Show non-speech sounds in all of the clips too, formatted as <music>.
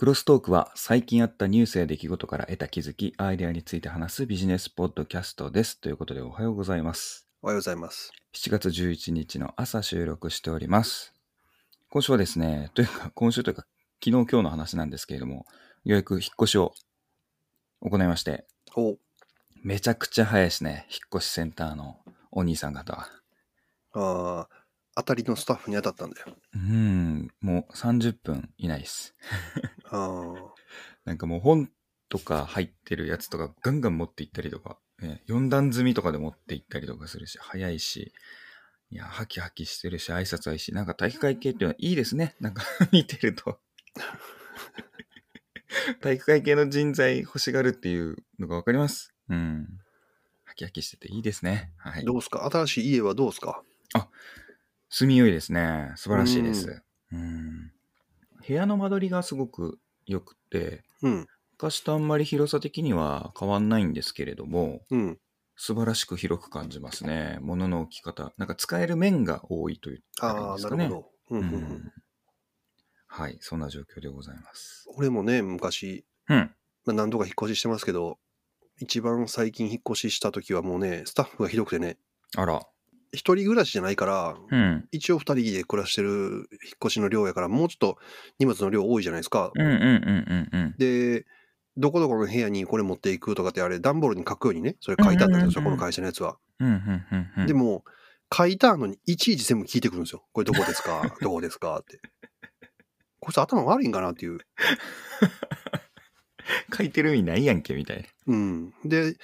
クロストークは最近あったニュースや出来事から得た気づき、アイデアについて話すビジネスポッドキャストです。ということでおはようございます。おはようございます。7月11日の朝収録しております。今週はですね、というか今週というか昨日今日の話なんですけれども、ようやく引っ越しを行いまして、おめちゃくちゃ早いですね、引っ越しセンターのお兄さん方は。あー当たりのスタッフに当たったんだよ。うーん、もう30分いないです。あーなんかもう本とか入ってるやつとかガンガン持って行ったりとか、ね、4段積みとかで持って行ったりとかするし、早いし、いや、ハキハキしてるし、挨拶はいいし、なんか体育会系っていうのはいいですね。なんか <laughs> 見てると。体育会系の人材欲しがるっていうのがわかります。うん。ハキハキしてていいですね。はい。どうすか？新しい家はどうすか？住みよいですね。素晴らしいです。うん。部屋の間取りがすごく良くて、うん。昔とあんまり広さ的には変わんないんですけれども、うん。素晴らしく広く感じますね。物の置き方。なんか使える面が多いといいんああ、ですかね。なるほど。うんはい、そんな状況でございます。俺もね、昔、うん。まあ、何度か引っ越ししてますけど、一番最近引っ越しした時はもうね、スタッフがひどくてね、あら。一人暮らしじゃないから、うん。一応二人で暮らしてる引っ越しの量やから、もうちょっと荷物の量多いじゃないですか。で、どこどこの部屋にこれ持っていくとかってあれ、段ボールに書くようにね、それ書いてあったんですよ、この会社のやつは。でも、書いたのにいちいち全部聞いてくるんですよ。これどこですか？<laughs> どこですか？って。こいつ頭悪いんかなっていう。<laughs> 書いてる意味ないやんけ、みたいな。うん。で、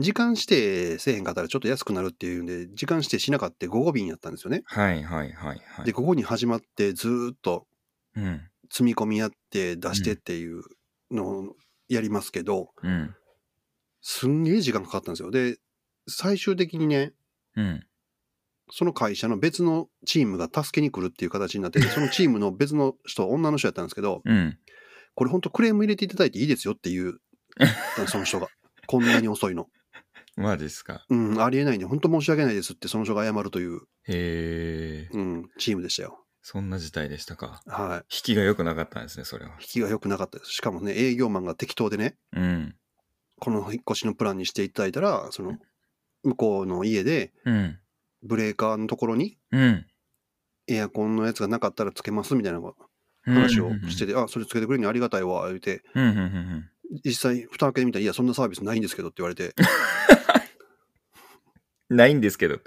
時間指定せえへんかったらちょっと安くなるっていうんで、時間指定しなかった午後便やったんですよね。はいはいはいはい。で、午後に始まってずーっとうん。積み込みやって出してっていうのをやりますけど、うん。すんげえ時間かかったんですよ。で、最終的にね、うん。その会社の別のチームが助けに来るっていう形になってて、そのチームの別の人、女の人やったんですけど、うん。これ本当クレーム入れていただいていいですよっていう、その人が。こんなに遅いの。マジっすか？うん、ありえないんで、本当申し訳ないですってその人が謝るという、へえ。うん、チームでしたよ。そんな事態でしたか？はい。引きが良くなかったんですね、それは引。きが良くなかったです。しかもね、営業マンが適当でね、うん。この引っ越しのプランにしていただいたら、その、向こうの家で、うん。ブレーカーのところにうん。エアコンのやつがなかったらつけますみたいなうん話をしてて、あ、それつけてくれるのありがたいわ、言うて、うんうんうんうん。実際、蓋開けてみたら、いや、そんなサービスないんですけどって言われて、<laughs> ないんですけど。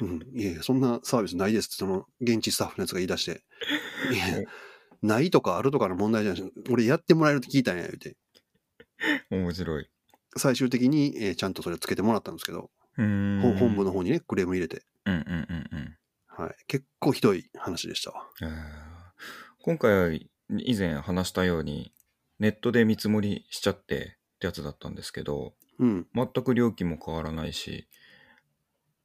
うん、いやいや、そんなサービスないですって、その現地スタッフのやつが言い出して、いや、ないとかあるとかの問題じゃないし、俺やってもらえるって聞いたんや、言うて、<laughs> 面白い。最終的に、えーちゃんとそれつけてもらったんですけど、本部の方にね、クレーム入れて、うんうんうんうん。はい、結構ひどい話でしたわ。今回、以前話したように、ネットで見積もりしちゃってってやつだったんですけど、うん、全く料金も変わらないし、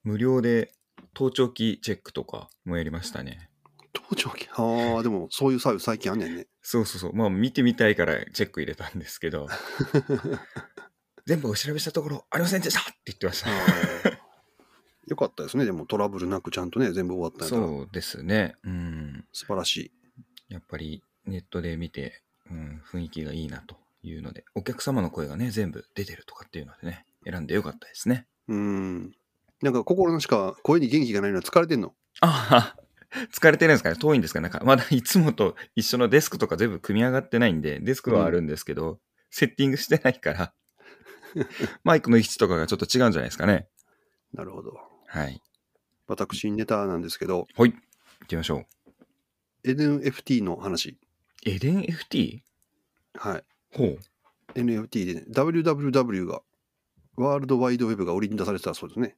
無料で盗聴器チェックとかもやりましたね。盗聴器？ああ、でもそういうサービス最近あんねんね。そうそうそう。まあ見てみたいからチェック入れたんですけど、<laughs> 全部お調べしたところ、ありませんでしたって言ってました。よかったですね、でもトラブルなくちゃんとね、全部終わったそうですね。うん。素晴らしい。やっぱりネットで見て、うん、雰囲気がいいなというので、お客様の声がね、全部出てるとかっていうのでね、選んでよかったですね。うん。なんか心なしか声に元気がないのは疲れてんの？ああ、疲れてるんですかね？遠いんですかなんか、まだいつもと一緒のデスクとか全部組み上がってないんで、デスクはあるんですけど、セッティングしてないから、<laughs> マイクの位置とかがちょっと違うんじゃないですかね。なるほど。はい。私、ネタなんですけど、はい。行きましょう。NFT の話。エデン FT? はい。ほう。NFT で、ね、WWW が、ワールドワイドウェブが売りに出されてたそうですね。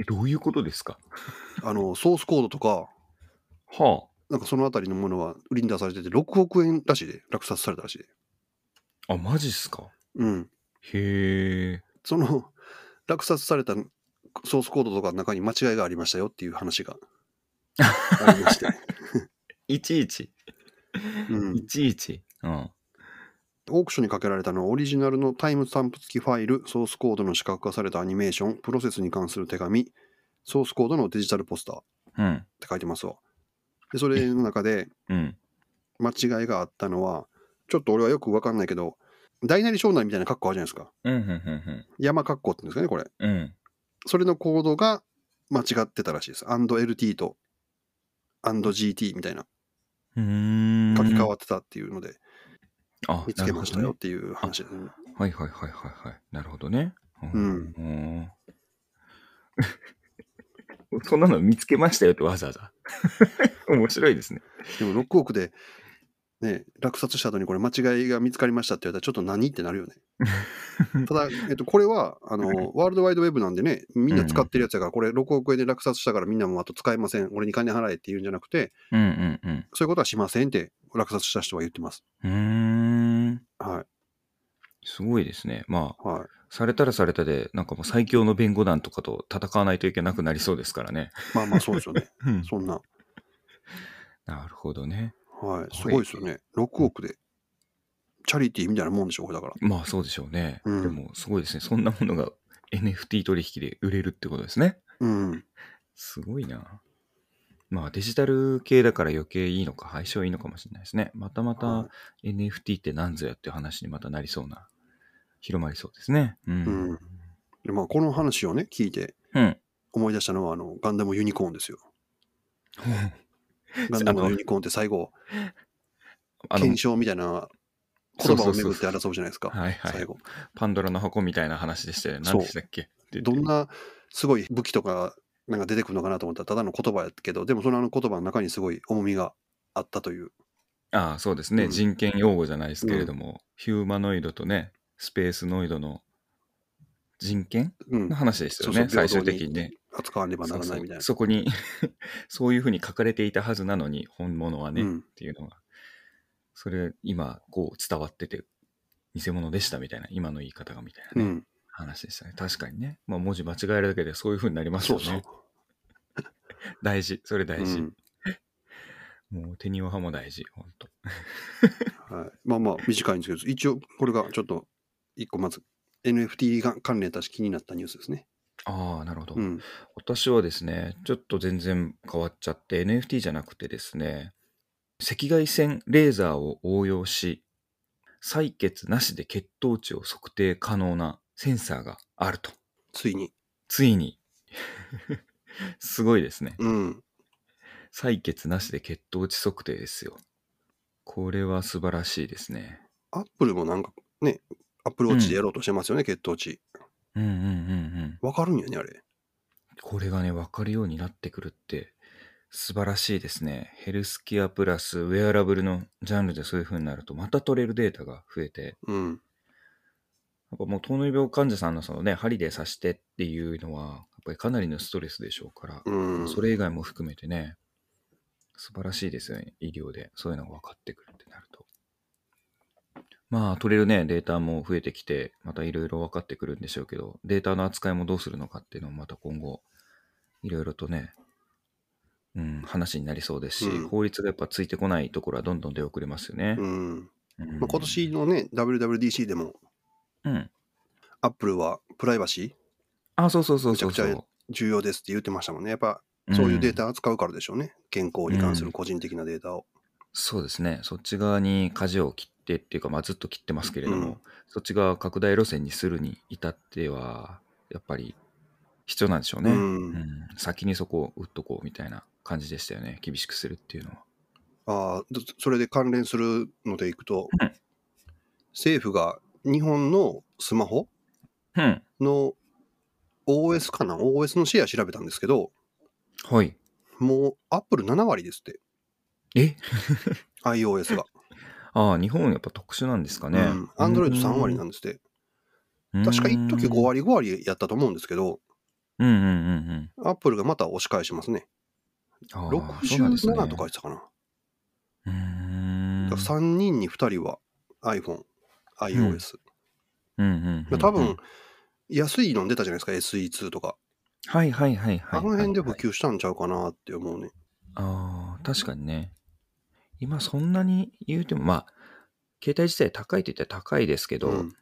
えどういうことですか？<laughs> あの、ソースコードとか、はなんかそのあたりのものは売りに出されてて、6億円らしいで、落札されたらしいで。あ。あ、マジっすか？うん。へえ。その、落札されたソースコードとかの中に間違いがありましたよっていう話がありまして。<laughs> いちいち。うん <laughs> いちいち。うん。オークションにかけられたのはオリジナルのタイムスタンプ付きファイル、ソースコードの視覚化されたアニメーション、プロセスに関する手紙、ソースコードのデジタルポスターっうん。て書いてますわ。で、それの中でうん。間違いがあったのは、ちょっと俺はよくわかんないけど、大なり小なりみたいな格好あるじゃないですか。うん、うん、うん、山格好って言うんですかね、これ。うん。うん。それのコードが間違ってたらしいです。&LT と &GT みたいな。書き換わってたっていうのであ見つけましたよっていう話ですね。はいはいはいはいはい。なるほどね。うんうん。<laughs> そんなの見つけましたよってわざわざ。<laughs> 面白いですね。でも6億で、ね、落札した後にこれ間違いが見つかりましたって言われたらちょっと何ってなるよね。<laughs> ただ、えっと、これはあの <laughs> ワールドワイドウェブなんでね、みんな使ってるやつやから、これ6億円で落札したからみんなもあと使えません、俺に金払えって言うんじゃなくて、うんうんうん。そういうことはしませんって落札した人は言ってます。うーん。はい。すごいですね。まあ、はい。されたらされたで、なんかもう最強の弁護団とかと戦わないといけなくなりそうですからね。まあまあそうですよね。<laughs> うんそんな。なるほどね。はい。すごいですよね。6億で。チャリティーみたいなもんでしょ、これだから。まあそうでしょうね。うんでもすごいですね。そんなものが NFT 取引で売れるってことですね。うん。すごいな。まあデジタル系だから余計いいのか、相性いいのかもしれないですね。またまはた NFT って何ぞやっていう話にまたなりそうな、広まりそうですね。うん。うんで、まあ、この話をね、聞いてうん。思い出したのは、あの、ガンダムユニコーンですよ。<laughs> ガンダムのユニコーンって最後、検、証みたいな言葉を巡って争うじゃないですか。はいはい。最後。パンドラの箱みたいな話でしたよね。そう。何でしたっけ？どんなすごい武器とかなんか出てくるのかなと思ったらただの言葉やけどでもそのあの言葉の中にすごい重みがあったという。ああ、そうですね、うん。人権用語じゃないですけれども、ヒューマノイドとね、スペースノイドの人権うん。の話ですよね、そうそう最終的にね。扱わねばなそうそらないうみたいな。そこに <laughs> そういうふうに書かれていたはずなのに本物はね、っうん。ていうのが。それ今こう伝わってて偽物でしたみたいな今の言い方がみたいなね、うん。話でしたね。確かにね、まあ、文字間違えるだけでそういうふうになりますそうよね。そう <laughs> 大事。それ大事、うん。もう手にはも大事本当。はい、まあまあ短いんですけど一応これがちょっと一個まず NFT が関連だし気になったニュースですねああなるほど、うん私はですね、ちょっと全然変わっちゃって NFT じゃなくてですね、赤外線レーザーを応用し、採血なしで血糖値を測定可能なセンサーがあると。ついについに。<laughs> すごいですね。うん採血なしで血糖値測定ですよ。これは素晴らしいですね。アップルもなんかねアップルウォッチでやろうとしてますよね、血糖値うんうんうんうん。わかるんやねあれこれがね、分かるようになってくるって素晴らしいですね。ヘルスケアプラスウェアラブルのジャンルでそういう風になるとまた取れるデータが増えて、うんやっぱもう糖尿病患者さんのそのね、針で刺してっていうのは、やっぱりかなりのストレスでしょうから、うんそれ以外も含めてね、素晴らしいですよね、医療で。そういうのが分かってくる。まあ、取れるね、データも増えてきて、またいろいろ分かってくるんでしょうけど、データの扱いもどうするのかっていうのもまた今後、いろいろとね、うん、話になりそうですし、うん。法律がやっぱついてこないところはどんどん出遅れますよね。うん。うん。まあ、今年のね WWDC でもうん。アップルはプライバシー？あ、そうそうそうそうそう。めちゃく重要ですって言ってましたもんね。やっぱそういうデータ扱うからでしょうね、健康に関する個人的なデータを、そうですね。そっち側に舵を切ってっていうか、まあ、ずっと切ってますけれども、うんそっち側拡大路線にするに至っては、やっぱり必要なんでしょうね。うんうん先にそこを打っとこうみたいな感じでしたよね。厳しくするっていうのは。ああどそれで関連するのでいくと、うん政府が日本のスマホ？うん。の OS かな？OS のシェア調べたんですけどはい。もうアップル7割ですってえ？iOS が、ああ、日本やっぱ特殊なんですかね。うん、Android3 割なんですって確か一時5割。割5割やったと思うんですけどうんうんうんうん。アップルがまた押し返しますねああそうなんですね67とか言ってたかなうーん。だから3人に2人は iPhone、iOS。うんうんうんうん多分、安いの出たじゃないですか、SE2 とか。はいはいはいはい。あの辺で普はい及したんちゃうかなって思うね。ああ、確かにね。今そんなに言うても、まあ、携帯自体高いって言ったら高いですけど、うん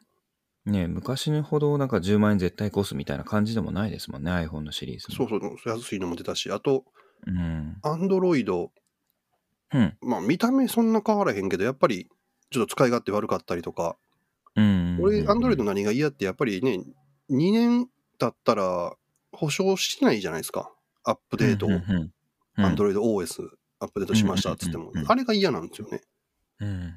ね、昔ほどなんか10万円絶対コースみたいな感じでもないですもんね、iPhone のシリーズも。そうそう、安いのも出たし、あと、うん。Android、うん。まあ見た目そんな変わらへんけど、やっぱりちょっと使い勝手悪かったりとか、うん。俺、アンドロイドの。何が嫌って、やっぱりね、2年経ったら保証してないじゃないですか。アップデートを。アンドロイロイド OS アップデートしましたっつってもあれが嫌なんですよね。ド。うん。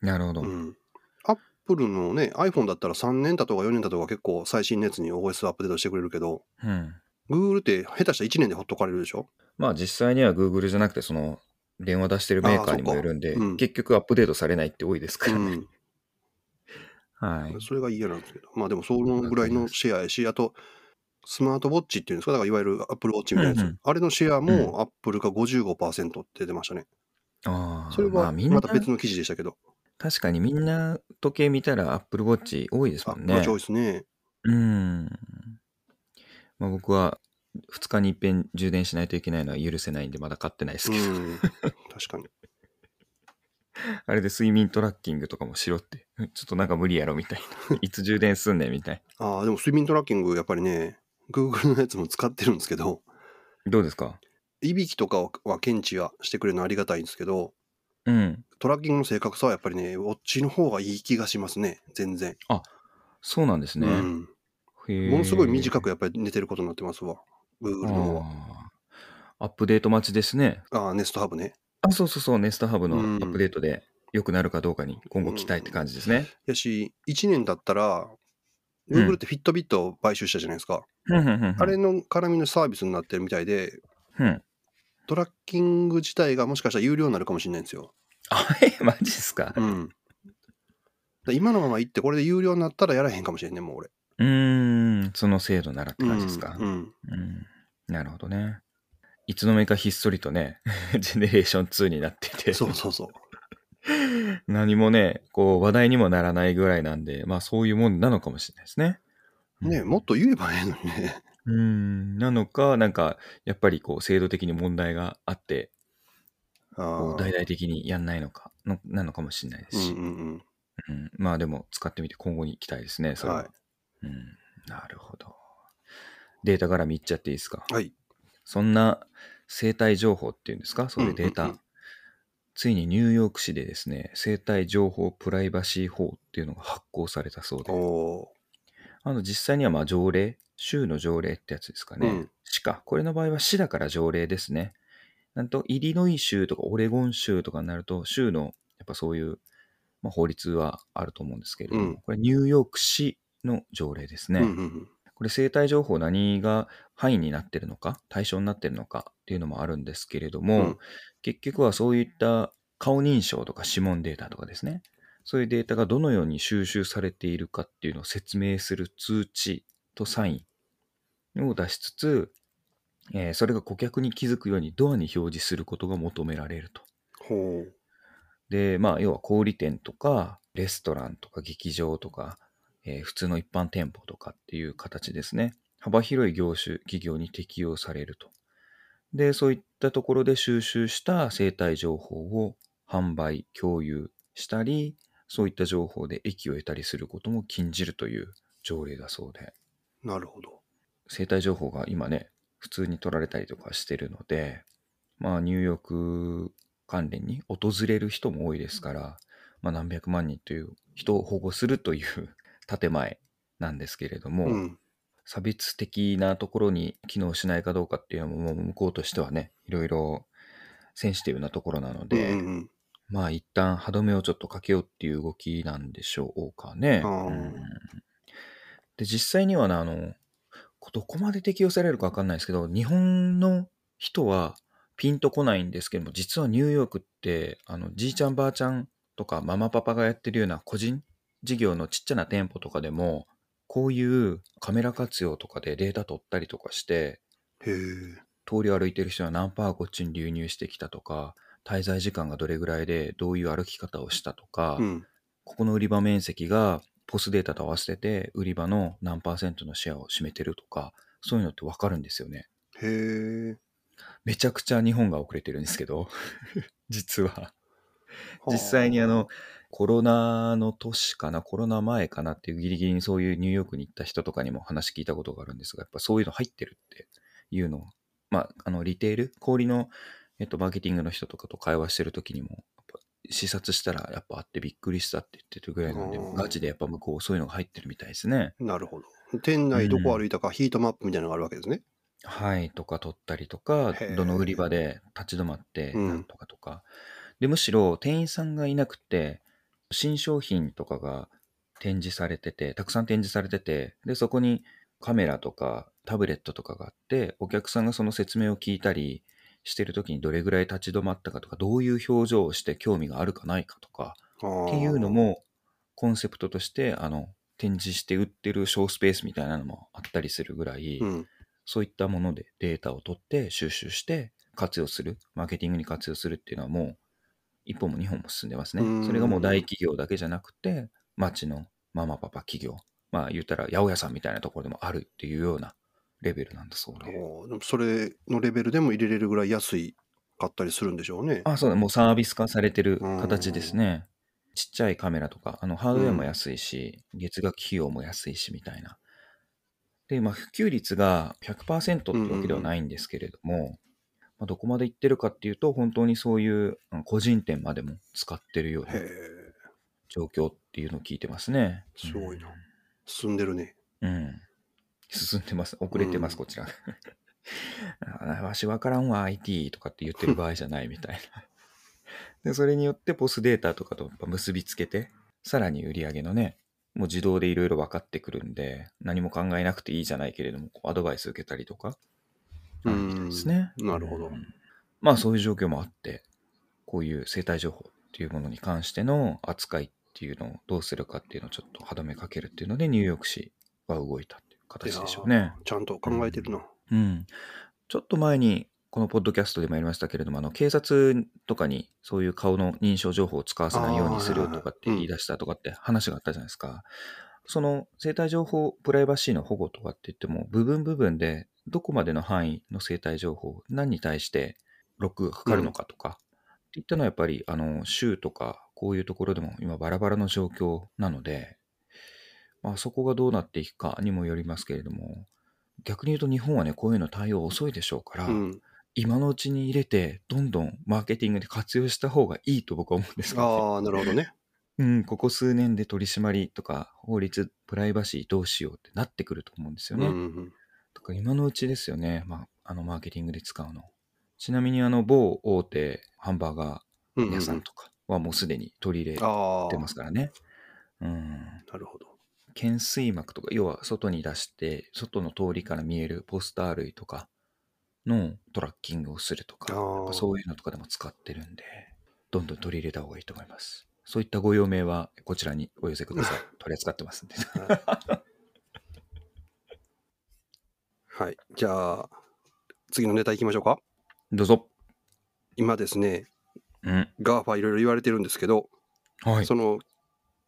なるほど。うん。アップルのね、iPhone だったら3年だとか4年だとか結構最新のやつに OS アップデートしてくれるけど、うん。Google って下手したら1年でほっとかれるでしょ？まあ実際には Google じゃなくて、その、電話出してるメーカーにもよるんでうん、結局アップデートされないって多いですからね。うん。<laughs> はい。それが嫌なんですけど。まあでもそのぐらいのシェアやし、あと、スマートウォッチっていうんですか、だからいわゆる Apple Watch みたいなやつ。うんうんあれのシェアうも Apple が55%って出ましたね。ああ。それはまた別の記事でしたけど。確かにみんな時計見たら Apple Watch 多いですもんね。多いですね。うん。まあ僕は2日に一遍充電しないといけないのは許せないんでまだ買ってないですうけど、ん。<laughs> 確かに。あれで睡眠トラッキングとかもしろって、ちょっとなんか無理やろみたいな。<laughs> いつ充電すんねんみたいああ、でも睡眠トラッキングやっぱりね、Google のやつも使ってるんですけど、な。どうですか？いびきとかは検知はしてくれるのありがたいんですけど、うん。トラッキングの正確さはやっぱりね、ウォッチの方がいい気がしますね、全然。そうなんですね。うん。へーものすごい短くやっぱり寝てることになってますわ。Google の方は。あーアップデート待ちですね。ああ、ネストハブね。あ、そうそうそう、ネストハブのアうんップデートで良くなるかどうかに今後期待って感じですね。やし、1年だったら、うん Google ってフィットビットを買収したじゃないですか。あれの絡みのサービスになってるみたいで、うん。トラッキング自体がもしかしたら有料になるかもしれないんですよ。あ、え、マジですか？うん。だ今のまま行って、これで有料になったらやらへんかもしれんね、もう俺。うーん、その制度ならってうん感じですか？うん。うん、なるほどね。いつの間にかひっそりとね、<laughs> ジェネレーション2になってて、そうそうそう。何もね、こう話題にもならないぐらいなんで、まあそういうもんなのかもしれないですね。ねもっと言えばええのにね。うん、なのか、なんか、やっぱりこう制度的に問題があって、大々的にやんないのかの、なのかもしれないですし、うんうんうん。うんまあでも使ってみて今後に期待ですね、それは。はいうん、なるほど。データ絡みいっちゃっていいですか？はい。そんな生態情報っていうんですか、そういうデータ。ついにニューヨーク市でですね、生態情報プライバシー法っていうのが発行されたそうで、おあの実際にはまあ条例、州の条例ってやつですかね。うん市か。これの場合は市だから条例ですね。なんと、イリノイ州とかオレゴン州とかになると、州のやっぱそういう、まあ、法律はあると思うんですけれども、うんこれニューヨーク市の条例ですね。うんうんうん。これ生態情報何が範囲になってるのか、対象になってるのかっていうのもあるんですけれども、うん結局はそういった顔認証とか指紋データとかですね、そういうデータがどのように収集されているかっていうのを説明する通知とサインを出しつつ、えーそれが顧客に気づくようにドアに表示することが求められると。ほう。で、まあ、要は小売店とか、レストランとか劇場とか、えー普通の一般店舗とかっていう形ですね。幅広い業種、企業に適用されると。で、そういったところで収集した生態情報を販売、共有したり、そういった情報で益を得たりすることも禁じるという条例だそうで、なるほど。生態情報が今ね、普通に取られたりとかしてるので、まあ、ニューヨーク関連に訪れる人も多いですから、まあ、何百万人という人を保護するという建前なんですけれども、うん。差別的なところに機能しないかどうかっていうのも、もう向こうとしてはね、いろいろセンシティブなところなので、うんうんまあ一旦歯止めをちょっとかけようっていう動きなんでしょうかね。うん。で、実際にはね、あの、どこまで適用されるかわかんないですけど、日本の人はピンとこないんですけども、実はニューヨークって、あの、じいちゃんばあちゃんとかママパパがやってるような個人事業のちっちゃな店舗とかでも、こういうカメラ活用とかでデータ取ったりとかして、へえ。通りを歩いてる人は何パーこっちに流入してきたとか、滞在時間がどれぐらいでどういう歩き方をしたとか、うん。ここの売り場面積がポスデータと合わせて売り場の何パーセントのシェアを占めてるとか、そういうのってわかるんですよね。へえ。めちゃくちゃ日本が遅れてるんですけど、<laughs> 実は。実際にあの、コロナの年かな、コロナ前かなっていうギリギリにそういうニューヨークに行った人とかにも話聞いたことがあるんですが、やっぱそういうの入ってるっていうのを、まあ、あの、リテール、小売りの、えっと、マーケティングの人とかと会話してる時にも、視察したらやっぱあってびっくりしたって言ってるぐらいなんでガチでやっぱ向こうそういうのが入ってるみたいですね。なるほど。店内どこ歩いたかヒートマップみたいなのがあるわけですね。はいとか取ったりとかどの売り場で立ち止まってうんなんとかとか、でむしろ店員さんがいなくて新商品とかが展示されててたくさん展示されててでそこにカメラとかタブレットとかがあってお客さんがその説明を聞いたりしてる時にどれぐらい立ち止まったかとかどういう表情をして興味があるかないかとかっっていうの、もコンセプトとしてあの展示して売ってるショースペースみたいなのもあったりするぐらい、うん。そういったものでデータを取って収集して活用するマーケティングに活用するっていうのはもう一本も二本も進んでますね。うん。それがもう大企業だけじゃなくて町のママパパ企業まあ言ったら八百屋さんみたいなところでもあるっていうようなレベルなんだそうでそれのレベルでも入れれるぐらい安いかったりするんでしょうね。あそうだ。もうサービス化されてる形ですね。ちっちゃいカメラとかあのハードウェアも安いし、月額費用も安いしみたいな。で、まあ、普及率が100%ってわけではないんですけれども、まあ、どこまでいってるかっていうと、本当にそういううん個人店までも使ってるような状況っていうのを聞いてますね。すごいな進んでるね。うん。うん。進んでます。遅れてます、うんこちら。<laughs> あわしわからんわ、IT とかって言ってる場合じゃないみたいな。<laughs> で、それによってポスデータとかと結びつけて、さらに売り上げのね、もう自動でいろいろ分かってくるんで、何も考えなくていいじゃないけれども、アドバイス受けたりとか、みたいですね。うんなるほどうんまあそういう状況もあって、こういう生態情報っていうものに関しての扱いっていうのをどうするかっていうのをちょっと歯止めかけるっていうので、ニューヨーク市は動いたっていう形でしょうね。ちゃんと考えてるな。うん。ちょっと前に、このポッドキャストでもやりましたけれども、あの、警察とかにそういう顔の認証情報を使わせないようにするとかって言い出したとかって話があったじゃないですか。その生体情報プライバシーの保護とかって言っても、部分部分でどこまでの範囲の生体情報、何に対してロックがかかるのかとか、っていったのはやっぱり、あの、州とか、こういうところでも今バラバラの状況なので、まあそこがどうなっていくかにもよりますけれども、逆に言うと日本はね、こういうの対応遅いでしょうから、うん。今のうちに入れて、どんどんマーケティングで活用した方がいいと僕は思うんですけど、ね、ああ、なるほどね。うん、ここ数年で取り締まりとか法律、プライバシーどうしようってなってくると思うんですよね。うんうんだから今のうちですよね、まあ、あのマーケティングで使うの。ちなみにあの某大手ハンバーガうん。ー屋さんとかはもうすでに取り入れてますからね。うん。なるほど。懸垂膜とか、要は外に出して、外の通りから見えるポスター類とかのトラッキングをするとか、そういうのとかでも使ってるんで、どんどん取り入れた方がいいと思います。そういったご用命はこちらにお寄せください。<laughs> 取り扱ってますんで。はい。<laughs> じゃあ、次のネタいきましょうか。どうぞ。今ですね、うん。GAFA いろいろ言われてるんですけど、はい。その、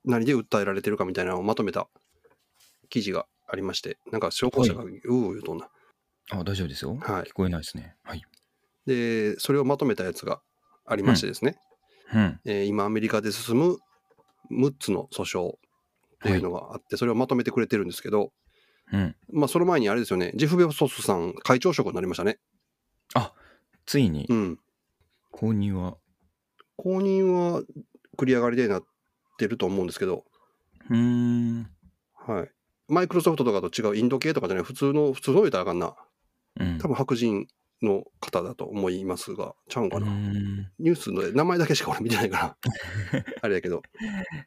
何で訴えられてるかみたいなのをまとめた記事がありまして、なんか証拠者がうう言うとんな。あ、大丈夫ですよ。はい聞こえないですね。はい。で、それをまとめたやつがありましてですね、うん。えー今アメリカで進む6つの訴訟っていうのがあって、それをまとめてくれてるんですけど、うん。まあその前にあれですよね、ジェフ・ベソスさん会長職になりましたね。あ、ついにうん。購入は、公認は繰り上がりでなってると思うんですけど、うーん。はい。マイクロソフトとかと違うインド系とかじゃない、普通の、普通の言うたらあかんな。うん。多分白人の方だと思いますが、ちゃうんかな？ニュースの名前だけしか俺見てないから、<laughs> あれやけど、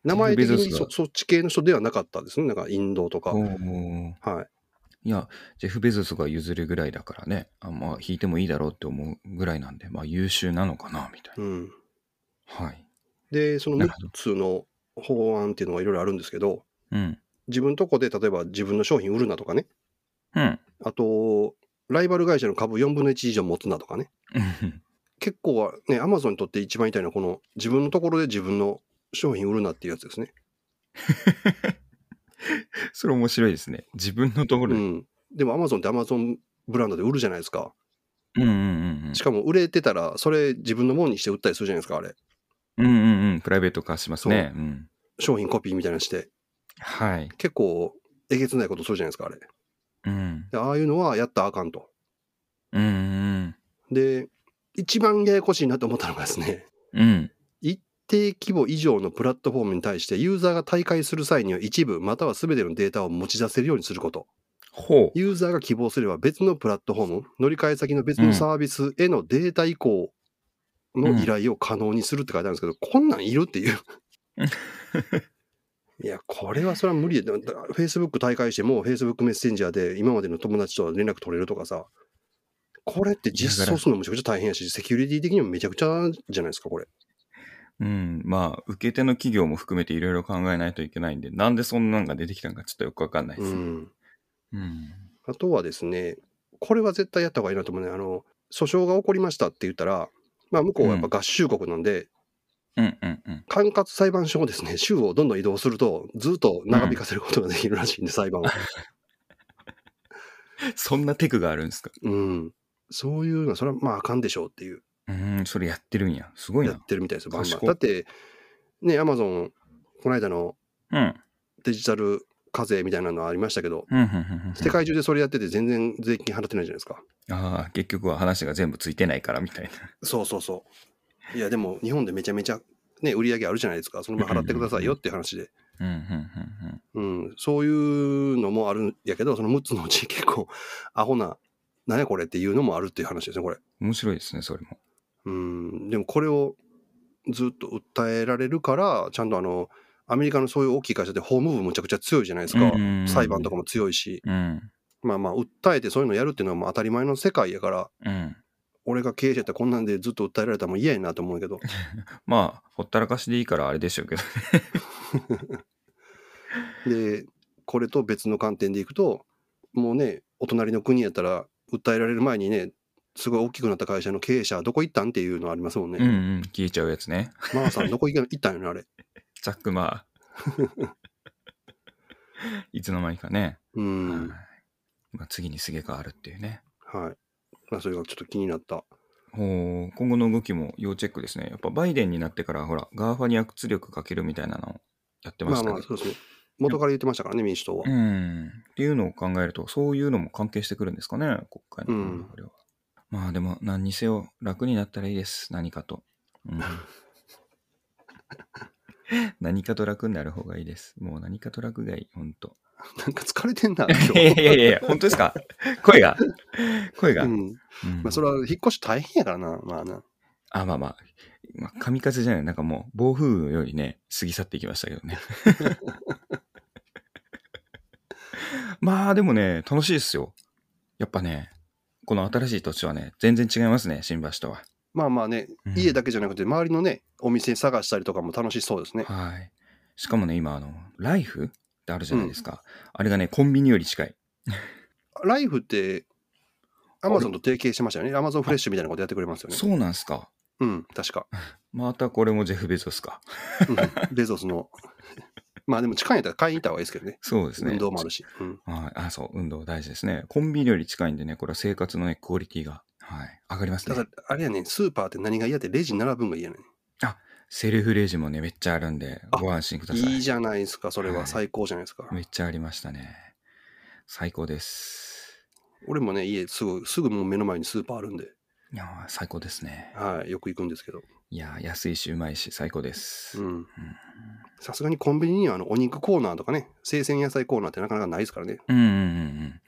名前的にそそっち系の人ではなかったですね。なんかインドとか。はい。いや、ジェフ・ベゾスが譲るぐらいだからね、あまあ、引いてもいいだろうって思うぐらいなんで、まあ、優秀なのかな、みたいな。うん。はい。で、その6なるほどつの法案っていうのがいろいろあるんですけど、うん。自分とこで例えば自分の商品売るなとかね、うん。あと、ライバル会社の株4分の1以上持つなとかね、うん結構はね、アマゾンにとって一番痛いのは、この自分のところで自分の商品売るなっていうやつですね。<laughs> それ面白いですね。自分のところで。うん。でもアマゾンってアマゾンブランドで売るじゃないですか。うんうんうんうんし。かも売れてたら、それ自分のものにして売ったりするじゃないですか、あれ。うんうんうん。プライベート化しますね。うん。商品コピーみたいなのして。はい。結構、えげつないことするじゃないですか、あれ。うん。でああいうのはやったらあかんと。うんうんで、一番ややこしいなと思ったのがですね、うん。一定規模以上のプラットフォームに対してユーザーが大会する際には一部または全てのデータを持ち出せるようにすること。ほう。ユーザーが希望すれば別のプラットフォーム、乗り換え先の別のサービスへのデータ移行の依頼を可能にするって書いてあるんですけど、こんなんいるっていう。<laughs> いや、これはそれは無理で、Facebook 大会しても Facebook メッセンジャーで今までの友達とは連絡取れるとかさ、これって実装するのむちゃくちゃ大変やし、セキュリティ的にもめちゃくちゃじゃないですか、これ。うん。まあ、受け手の企業も含めていろいろ考えないといけないんで、なんでそんなんが出てきたのかちょっとよくわかんないです。うん。うん。あとはですね、これは絶対やった方がいいなと思うね。あの、訴訟が起こりましたって言ったら、まあ向こうはやっぱ合衆国なんで、うんうんうん。管轄裁判所をですね、州をどんどん移動すると、ずっと長引かせることができるらしいんで、裁判を。そんなテクがあるんですか？うん。そういうのは、それはまああかんでしょうっていう、うん、それやってるんや。すごいやっな。てるみたいですよ、バンバン。だって、ね、アマゾン、この間のうん。デジタル課税みたいなのありましたけど。世界中でそれやってて全然税金払ってないじゃないですか。ああ、結局は話が全部ついてないからみたいな。そうそうそう。いや、でも日本でめちゃめちゃ、ね、売り上げあるじゃないですか。その分払ってくださいよっていう話で。うん、そういうのもあるんやけど、その6つのうち結構、アホな、なんやこれっていうのもあるっていう話ですね、これ。うん。面白いですね、それも。うん、でもこれをずっと訴えられるから、ちゃんとあの、アメリカのそういう大きい会社で法務部むちゃくちゃ強いじゃないですか。裁判とかも強いし。うん。まあまあ、訴えてそういうのやるっていうのはもう当たり前の世界やから、うん。俺が経営者やったらこんなんでずっと訴えられたらもう嫌やなと思うけど。<laughs> まあ、ほったらかしでいいからあれでしょうけど。<laughs> で、これと別の観点でいくと、もうね、お隣の国やったら、訴えられる前にね、すごい大きくなった会社の経営者、どこ行ったんっていうのありますもんね。うんうん。消えちゃうやつね。マーさん、どこ行行ったんよね、あれ。<laughs> チャックマー。いつの間にかね。うん。はいまあ、次にすげ変わるっていうね。はい。まあ、それがちょっと気になった。ほう今後の動きも要チェックですね。やっぱバイデンになってから、ほら、 GAFA に圧力かけるみたいなのをやってままあしたけど。まあ、そうですね。元から言ってましたからね、民主党は。うん。っていうのを考えると、そういうのも関係してくるんですかね、国会のこれは。まあでも、何にせよ楽になったらいいです、何かと。うん、<laughs> 何かと楽になる方がいいです。もう何かと楽がいい、ほんと。なんか疲れてんな、<laughs> いやいやいやいや、本当ですか？声が？声が？ううんん。まあ、それは引っ越し大変やからな、まあな。あ、まあまあ。まあ、神風じゃない、なんかもう、暴風雨のようにね、過ぎ去っていきましたけどね。<laughs> まあ、でもね、楽しいですよ。やっぱね、この新しい土地はね、全然違いますね、新橋とは。まあまあね、うん家だけじゃなくて、周りのね、お店探したりとかも楽しそうですね。はい。しかもね、今、あの、ライフってあるじゃないですか。あれがね、コンビニより近い。ライフって、アマゾンと提携してましたよね。アマゾンフレッシュみたいなことやってくれますよね。そうなんすか。うん、確か。<laughs> またこれもジェフ・ベゾスか。うんベゾスの。<laughs> まあでも近いんやったら買いに行った方がいいですけどね。そうですね。運動もあるし。うん。はい。あ、そう、運動大事ですね。コンビニより近いんでね、これは生活のね、クオリティが、はい、上がりますねただ。、あれやね、スーパーって何が嫌ってレジに並ぶんが嫌ね。セルフレジもね、めっちゃあるんで、あご安心ください。いいじゃないですか、それははい最高じゃないですか。めっちゃありましたね。最高です。俺もね、家すぐ、すぐもう目の前にスーパーあるんで、いやー、最高ですね。はい、よく行くんですけど。いやー、安いし、うまいし、最高です。うん。さすがにコンビニにはあのお肉コーナーとかね、生鮮野菜コーナーってなかなかないですからね。うんうんうんうん。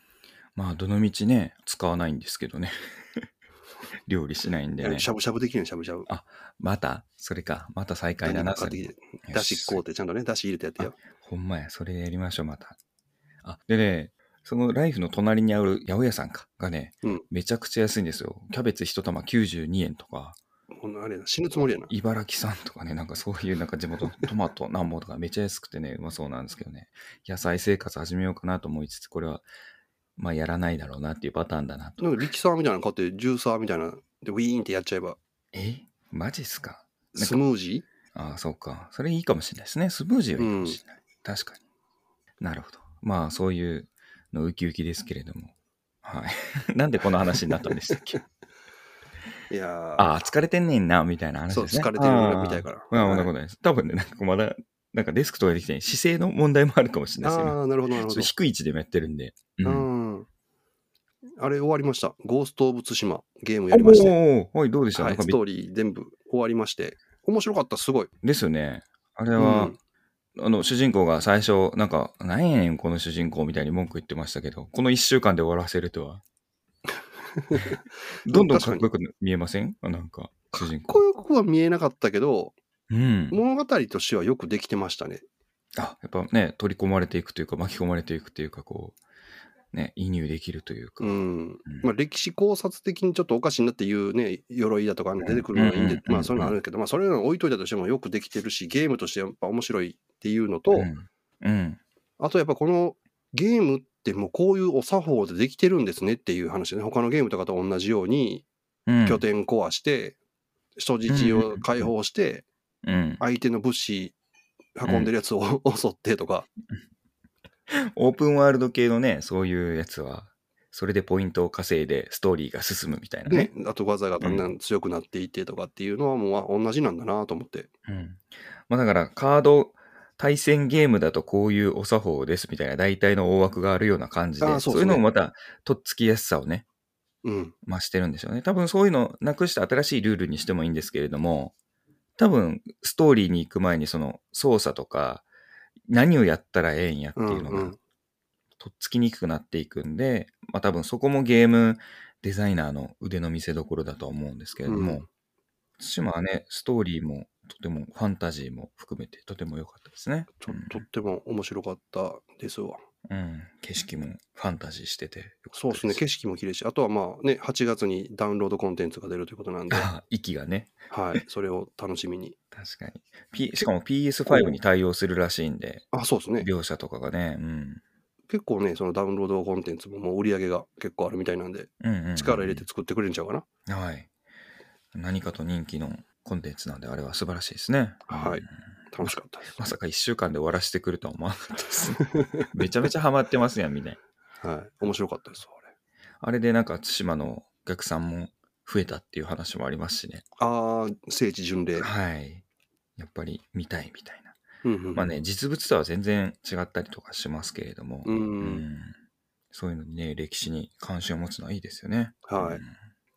まあ、どのみちね、使わないんですけどね。料理しないんでねし。ゃぶしゃぶできるよ、しゃぶしゃぶ。また、それか。また再開だな、それだしこうってちゃんとね、だし入れてやってよ。ほんまや、それやりましょう、また。あ、でね、そのライフの隣にある八百屋さんか？がね、うんめちゃくちゃ安いんですよ。キャベツ一玉92円とか、こんなあれ死ぬつもりやな。茨城産とかね、なんかそういうなんか地元のトマトなんぼとかめっちゃ安くてね、うまそうなんですけどね。野菜生活始めようかなと思いつつ、これは、まあやらないだろうなっていうパターンだなと。なんか力サーみたいなの買って、ジューサーみたいな、で、ウィーンってやっちゃえば、え？マジっすか？スかムージああ、そうか。それいいかもしれないですね。スムージーはいいかもしれない。確かに。なるほど。まあ、そういうのウキウキですけれども。はい。<laughs> なんでこの話になったんでしたっけ？ー <laughs> いやーああ、疲れてんねんな、みたいな話そう、ですね。疲れてるみたいから。ああ、まあ、そんなはいことないです。多分ね、なんかまだ、なんかデスクとかできて、姿勢の問題もあるかもしれないですよね。ああ、なるほど、なるほど。低い位置でもやってるんで。うん。うん。あれ終わりました。ゴースト・オブ・ツシマ、ゲームやりまして。おーはい、どうでした、はい、ストーリー全部終わりまして。面白かった、すごい。ですよね。あれうは、ん。あの、主人公が最初、なんか、何やねん、この主人公みたいに文句言ってましたけど、この一週間で終わらせるとは。<laughs> どんどんかっこよく見えません？なんか、主人公。かっこよくは見えなかったけど、うん。物語としてはよくできてましたね。あ、やっぱね、取り込まれていくというか、巻き込まれていくというか、こう、ね、移入できるというか。うん。まあ、歴史考察的にちょっとおかしいなっていうね、鎧だとか出てくるのはいいんでまあそういうのあるけど、まあそれらの置いといたとしてもよくできてるし、ゲームとしてやっぱ面白いっていうのと、うん。うん。あとやっぱこのゲームってもうこういうお作法でできてるんですねっていう話でね、他のゲームとかと同じようにうん。拠点壊して、人質を解放して、うん。相手の物資運んでるやつを <laughs> 襲ってとか、オープンワールド系のね、そういうやつは、それでポイントを稼いでストーリーが進むみたいなね。ね、あと技がだんだん強くなっていってとかっていうのはもう同じなんだなと思って。うん。まあだから、カード対戦ゲームだとこういうお作法ですみたいな大体の大枠があるような感じで、そううですねいうのもまた、とっつきやすさをね、うん。増してるんでしょうね。多分そういうのなくして新しいルールにしてもいいんですけれども、多分ストーリーに行く前にその操作とか、何をやったらええんやっていうのがうんうん、とっつきにくくなっていくんで、まあ多分そこもゲームデザイナーの腕の見せ所だとは思うんですけれども、うん対馬はね、ストーリーもとてもファンタジーも含めてとても良かったですね。ちょとっても面白かったですわ。うん、うん景色もファンタジーしててよかったそうですね、景色も綺麗し、あとはまあね、8月にダウンロードコンテンツが出るということなんで、あ <laughs> 息がね、はい、それを楽しみに。確かに。P、しかも PS5 に対応するらしいんで、あ、そうですね。描写とかがね、うん。結構ね、そのダウンロードコンテンツももう売り上げが結構あるみたいなんで、うんうんうん力入れて作ってくれるんちゃうかな。はい。何かと人気のコンテンツなんで、あれは素晴らしいですね。はいうん楽しかったです。まさか1週間で終わらせてくるとは思わなかったです。<laughs> めちゃめちゃハマってますやん、みたいな。はい、面白かったです、あれ。あれでなんか対馬のお客さんも増えたっていう話もありますしね。あー、聖地巡礼。はい。やっぱり見たいみたいな。うんうんうんまあね、実物とは全然違ったりとかしますけれども、うんそういうのにね、歴史に関心を持つのはいいですよね。はいうん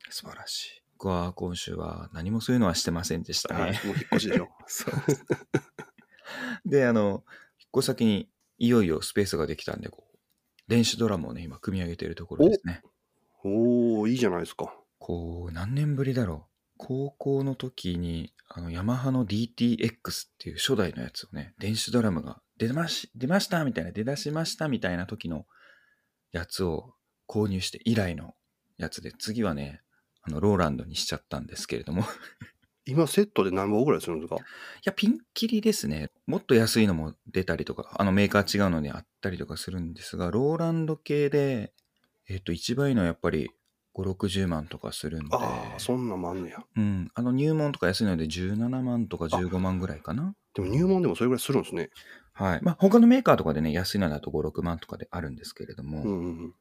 素晴らしい。僕は今週は何もそういうのはしてませんでしたね。はい、もう引っ越しでしょ。<laughs> そうです。で、あの、引っ越し先にいよいよスペースができたんで、こう、電子ドラムをね、今組み上げているところですね。おー、いいじゃないですか。こう、何年ぶりだろう。高校の時に、あの、ヤマハの DTX っていう初代のやつをね、電子ドラムが出まし、出ましたみたいな、出だしましたみたいな時のやつを購入して以来のやつで、次はね、あの、ローランドにしちゃったんですけれども、今セットで何本ぐらいするんですか？いや、ピンキリですね。もっと安いのも出たりとか、あのメーカー違うのにあったりとかするんですが、ローランド系で、えっ、と、一番いいのはやっぱり5、60万とかするんで、ああ、そんなんもあんねや。うん、あの入門とか安いので17万とか15万ぐらいかな。でも入門でもそれぐらいするんですね。はい。まあ、他のメーカーとかでね、安いのだと5、6万とかであるんですけれども、うん。うんうん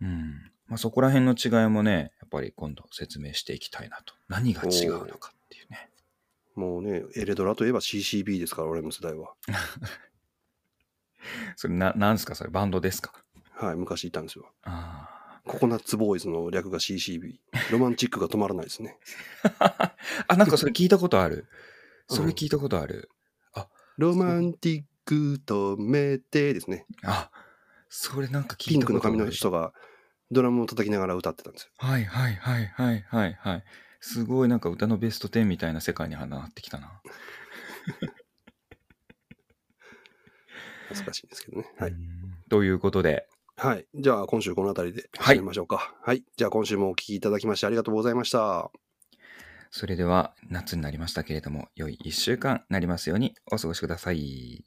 うん。まあ、そこら辺の違いもね、やっぱり今度説明していきたいなと。何が違うのかっていうね。もうね、エレドラといえば CCB ですから、俺の世代は。<laughs> それな、なんすか？それバンドですか？はい、昔いたんですよ。あココナッツボーイズの略が CCB。ロマンチックが止まらないですね。あ。<laughs> あ、なんかそれ聞いたことある。うんそれ聞いたことある。ロマンティック止めてですね。あ、それなんか聞ピンクのいたことある。髪の人がドラムを叩きながら歌ってたんですよ。はいはいはいはいはいはい。すごいなんか歌のベスト10みたいな世界になってきたな。懐かしいんですけどね。はい。うんということで、はい。じゃあ今週この辺りではい始めましょうか。はい。じゃあ今週もお聞きいただきましてありがとうございました。それでは夏になりましたけれども、良い1週間なりますようにお過ごしください。